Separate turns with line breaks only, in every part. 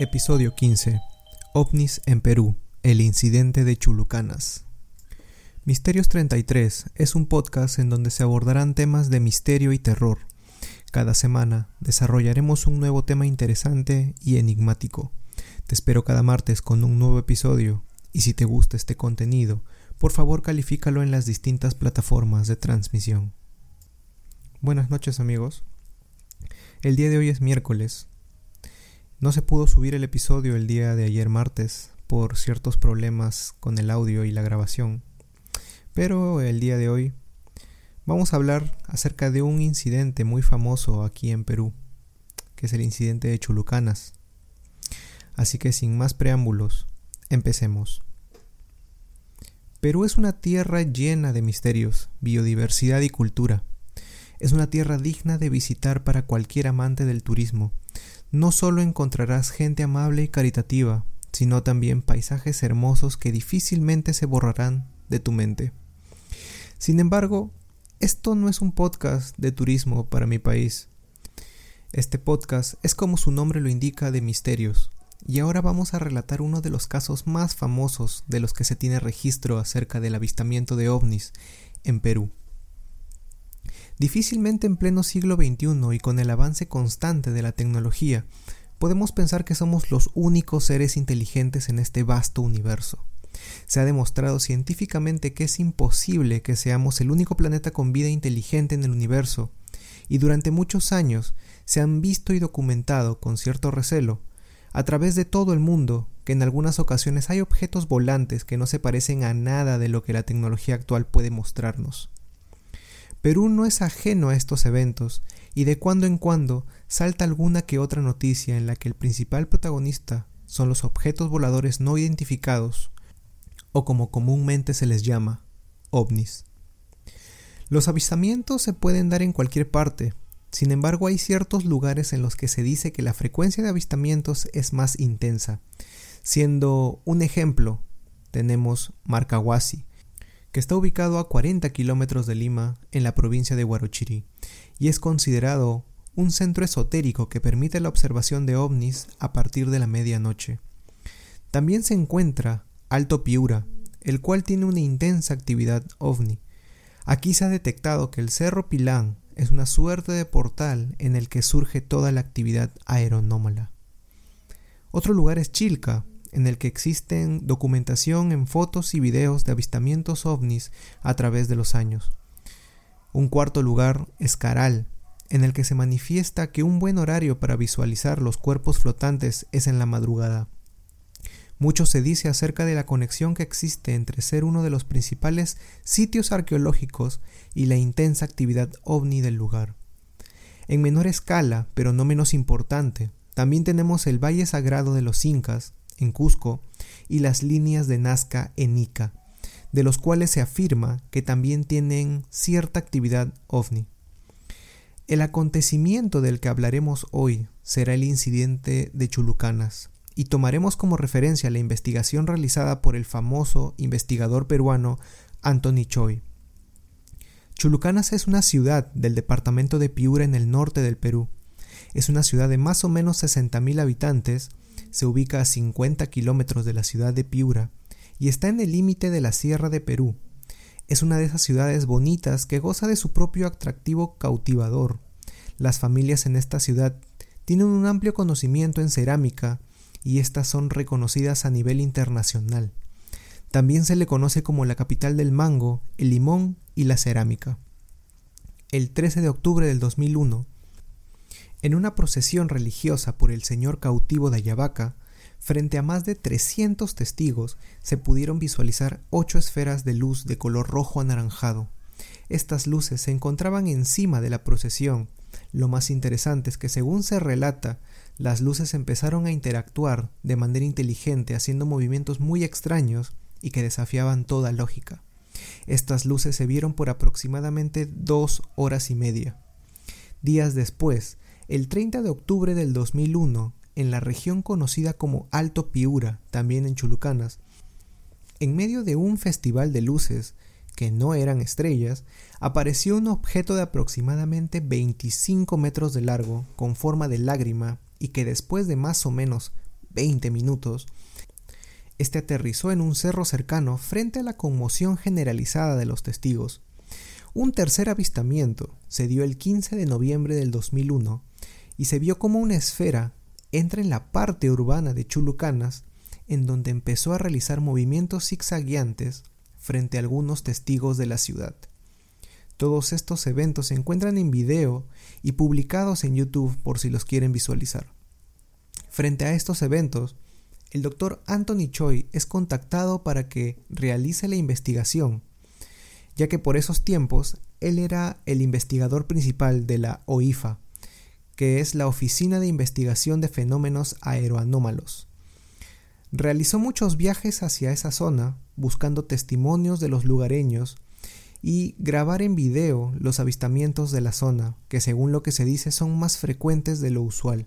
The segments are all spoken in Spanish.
Episodio 15. OVNIS en Perú. El incidente de Chulucanas. Misterios 33 es un podcast en donde se abordarán temas de misterio y terror. Cada semana desarrollaremos un nuevo tema interesante y enigmático. Te espero cada martes con un nuevo episodio y si te gusta este contenido, por favor califícalo en las distintas plataformas de transmisión. Buenas noches amigos. El día de hoy es miércoles. No se pudo subir el episodio el día de ayer martes por ciertos problemas con el audio y la grabación. Pero el día de hoy vamos a hablar acerca de un incidente muy famoso aquí en Perú, que es el incidente de Chulucanas. Así que sin más preámbulos, empecemos. Perú es una tierra llena de misterios, biodiversidad y cultura. Es una tierra digna de visitar para cualquier amante del turismo. No solo encontrarás gente amable y caritativa, sino también paisajes hermosos que difícilmente se borrarán de tu mente. Sin embargo, esto no es un podcast de turismo para mi país. Este podcast es como su nombre lo indica de misterios, y ahora vamos a relatar uno de los casos más famosos de los que se tiene registro acerca del avistamiento de ovnis en Perú. Difícilmente en pleno siglo XXI y con el avance constante de la tecnología, podemos pensar que somos los únicos seres inteligentes en este vasto universo. Se ha demostrado científicamente que es imposible que seamos el único planeta con vida inteligente en el universo, y durante muchos años se han visto y documentado con cierto recelo, a través de todo el mundo, que en algunas ocasiones hay objetos volantes que no se parecen a nada de lo que la tecnología actual puede mostrarnos. Perú no es ajeno a estos eventos, y de cuando en cuando salta alguna que otra noticia en la que el principal protagonista son los objetos voladores no identificados, o como comúnmente se les llama, ovnis. Los avistamientos se pueden dar en cualquier parte, sin embargo hay ciertos lugares en los que se dice que la frecuencia de avistamientos es más intensa, siendo un ejemplo tenemos Marcahuasi, que está ubicado a 40 kilómetros de Lima, en la provincia de Huarochirí, y es considerado un centro esotérico que permite la observación de ovnis a partir de la medianoche. También se encuentra Alto Piura, el cual tiene una intensa actividad ovni. Aquí se ha detectado que el Cerro Pilán es una suerte de portal en el que surge toda la actividad aeronómala. Otro lugar es Chilca, en el que existen documentación en fotos y videos de avistamientos ovnis a través de los años. Un cuarto lugar es Caral, en el que se manifiesta que un buen horario para visualizar los cuerpos flotantes es en la madrugada. Mucho se dice acerca de la conexión que existe entre ser uno de los principales sitios arqueológicos y la intensa actividad ovni del lugar. En menor escala, pero no menos importante, también tenemos el Valle Sagrado de los Incas, en Cusco, y las líneas de Nazca en Ica, de los cuales se afirma que también tienen cierta actividad ovni. El acontecimiento del que hablaremos hoy será el incidente de Chulucanas, y tomaremos como referencia la investigación realizada por el famoso investigador peruano Anthony Choi. Chulucanas es una ciudad del departamento de Piura en el norte del Perú. Es una ciudad de más o menos 60.000 habitantes se ubica a 50 kilómetros de la ciudad de Piura y está en el límite de la Sierra de Perú. Es una de esas ciudades bonitas que goza de su propio atractivo cautivador. Las familias en esta ciudad tienen un amplio conocimiento en cerámica y estas son reconocidas a nivel internacional. También se le conoce como la capital del mango, el limón y la cerámica. El 13 de octubre del 2001, en una procesión religiosa por el señor cautivo de Ayabaca, frente a más de 300 testigos, se pudieron visualizar ocho esferas de luz de color rojo anaranjado. Estas luces se encontraban encima de la procesión. Lo más interesante es que según se relata, las luces empezaron a interactuar de manera inteligente haciendo movimientos muy extraños y que desafiaban toda lógica. Estas luces se vieron por aproximadamente dos horas y media. Días después, el 30 de octubre del 2001, en la región conocida como Alto Piura, también en Chulucanas, en medio de un festival de luces, que no eran estrellas, apareció un objeto de aproximadamente 25 metros de largo, con forma de lágrima, y que después de más o menos 20 minutos, este aterrizó en un cerro cercano frente a la conmoción generalizada de los testigos. Un tercer avistamiento se dio el 15 de noviembre del 2001 y se vio como una esfera entra en la parte urbana de Chulucanas, en donde empezó a realizar movimientos zigzagueantes frente a algunos testigos de la ciudad. Todos estos eventos se encuentran en video y publicados en YouTube por si los quieren visualizar. Frente a estos eventos, el doctor Anthony Choi es contactado para que realice la investigación, ya que por esos tiempos él era el investigador principal de la OIFA, que es la Oficina de Investigación de Fenómenos Aeroanómalos. Realizó muchos viajes hacia esa zona, buscando testimonios de los lugareños y grabar en video los avistamientos de la zona, que según lo que se dice son más frecuentes de lo usual.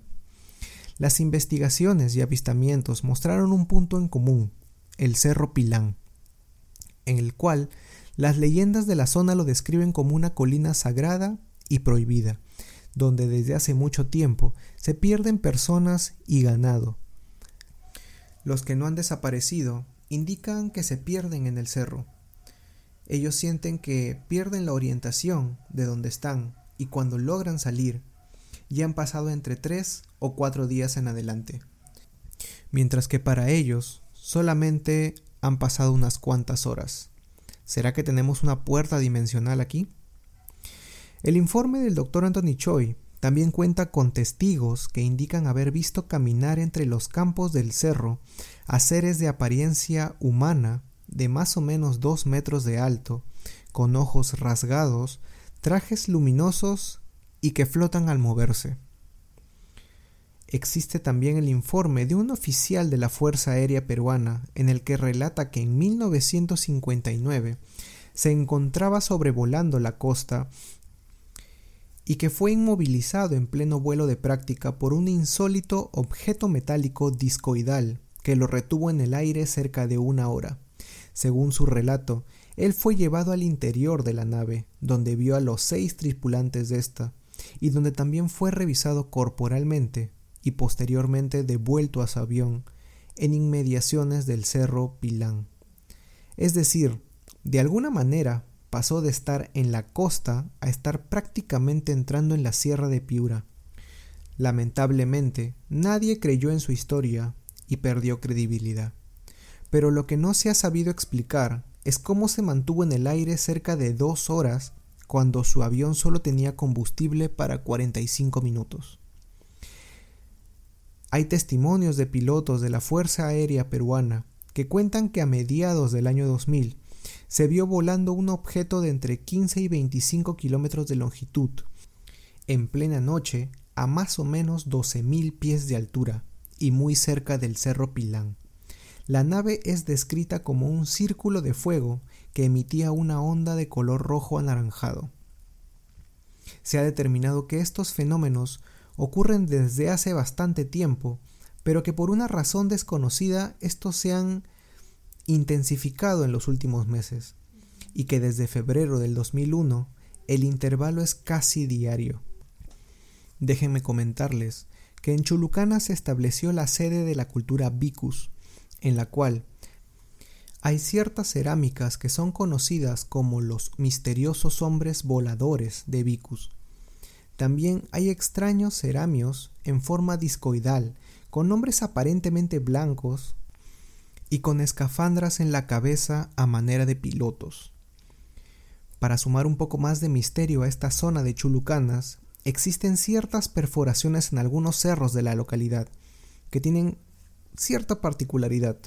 Las investigaciones y avistamientos mostraron un punto en común, el Cerro Pilán, en el cual las leyendas de la zona lo describen como una colina sagrada y prohibida, donde desde hace mucho tiempo se pierden personas y ganado. Los que no han desaparecido indican que se pierden en el cerro. Ellos sienten que pierden la orientación de donde están y cuando logran salir ya han pasado entre tres o cuatro días en adelante, mientras que para ellos solamente han pasado unas cuantas horas. ¿Será que tenemos una puerta dimensional aquí? El informe del doctor Anthony Choi también cuenta con testigos que indican haber visto caminar entre los campos del cerro a seres de apariencia humana de más o menos dos metros de alto, con ojos rasgados, trajes luminosos y que flotan al moverse. Existe también el informe de un oficial de la Fuerza Aérea Peruana en el que relata que en 1959 se encontraba sobrevolando la costa y que fue inmovilizado en pleno vuelo de práctica por un insólito objeto metálico discoidal que lo retuvo en el aire cerca de una hora. Según su relato, él fue llevado al interior de la nave, donde vio a los seis tripulantes de esta, y donde también fue revisado corporalmente y posteriormente devuelto a su avión en inmediaciones del cerro Pilán. Es decir, de alguna manera pasó de estar en la costa a estar prácticamente entrando en la sierra de Piura. Lamentablemente, nadie creyó en su historia y perdió credibilidad. Pero lo que no se ha sabido explicar es cómo se mantuvo en el aire cerca de dos horas cuando su avión solo tenía combustible para 45 minutos. Hay testimonios de pilotos de la Fuerza Aérea Peruana que cuentan que a mediados del año 2000 se vio volando un objeto de entre 15 y 25 kilómetros de longitud, en plena noche, a más o menos 12.000 pies de altura y muy cerca del Cerro Pilán. La nave es descrita como un círculo de fuego que emitía una onda de color rojo anaranjado. Se ha determinado que estos fenómenos ocurren desde hace bastante tiempo, pero que por una razón desconocida estos se han intensificado en los últimos meses, y que desde febrero del 2001 el intervalo es casi diario. Déjenme comentarles que en Chulucana se estableció la sede de la cultura Vicus, en la cual hay ciertas cerámicas que son conocidas como los misteriosos hombres voladores de Vicus. También hay extraños ceramios en forma discoidal, con nombres aparentemente blancos y con escafandras en la cabeza a manera de pilotos. Para sumar un poco más de misterio a esta zona de Chulucanas, existen ciertas perforaciones en algunos cerros de la localidad, que tienen cierta particularidad.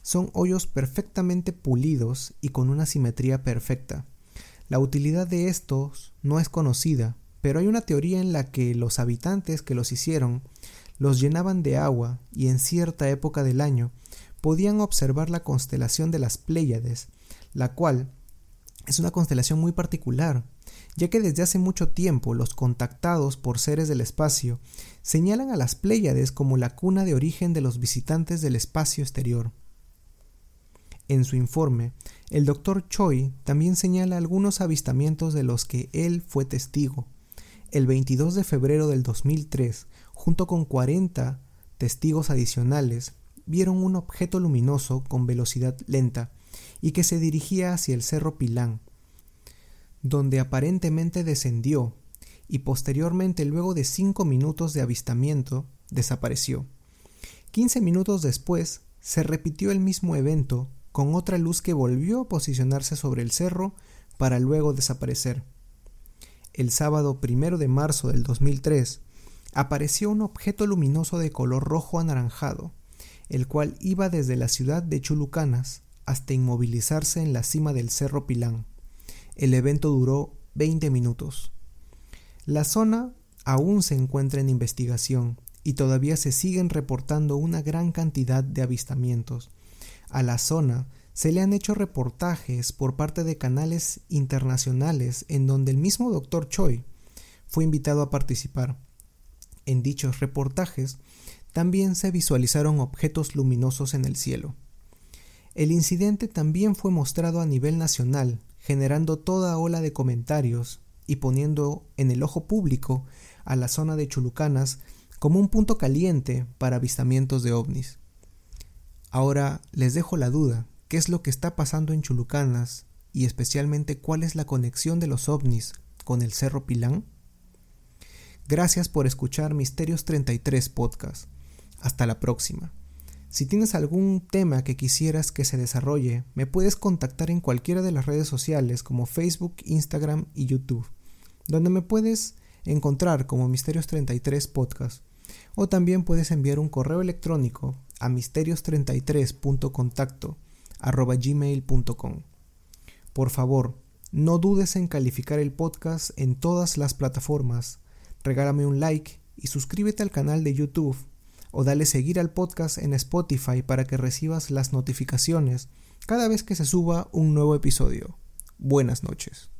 Son hoyos perfectamente pulidos y con una simetría perfecta. La utilidad de estos no es conocida, pero hay una teoría en la que los habitantes que los hicieron los llenaban de agua y en cierta época del año podían observar la constelación de las Pléyades, la cual es una constelación muy particular, ya que desde hace mucho tiempo los contactados por seres del espacio señalan a las Pléyades como la cuna de origen de los visitantes del espacio exterior. En su informe, el doctor Choi también señala algunos avistamientos de los que él fue testigo. El 22 de febrero del 2003, junto con 40 testigos adicionales vieron un objeto luminoso con velocidad lenta y que se dirigía hacia el cerro Pilán, donde aparentemente descendió y posteriormente, luego de cinco minutos de avistamiento, desapareció. Quince minutos después, se repitió el mismo evento con otra luz que volvió a posicionarse sobre el cerro para luego desaparecer. El sábado primero de marzo del 2003, apareció un objeto luminoso de color rojo anaranjado, el cual iba desde la ciudad de Chulucanas hasta inmovilizarse en la cima del Cerro Pilán. El evento duró 20 minutos. La zona aún se encuentra en investigación y todavía se siguen reportando una gran cantidad de avistamientos. A la zona se le han hecho reportajes por parte de canales internacionales en donde el mismo Dr. Choi fue invitado a participar. En dichos reportajes también se visualizaron objetos luminosos en el cielo. El incidente también fue mostrado a nivel nacional, generando toda ola de comentarios y poniendo en el ojo público a la zona de Chulucanas como un punto caliente para avistamientos de ovnis. Ahora les dejo la duda, ¿qué es lo que está pasando en Chulucanas y especialmente cuál es la conexión de los ovnis con el Cerro Pilán? Gracias por escuchar Misterios 33 Podcast. Hasta la próxima. Si tienes algún tema que quisieras que se desarrolle, me puedes contactar en cualquiera de las redes sociales como Facebook, Instagram y YouTube, donde me puedes encontrar como Misterios33 Podcast. O también puedes enviar un correo electrónico a misterios33.contacto gmail.com. Por favor, no dudes en calificar el podcast en todas las plataformas regálame un like y suscríbete al canal de YouTube o dale seguir al podcast en Spotify para que recibas las notificaciones cada vez que se suba un nuevo episodio. Buenas noches.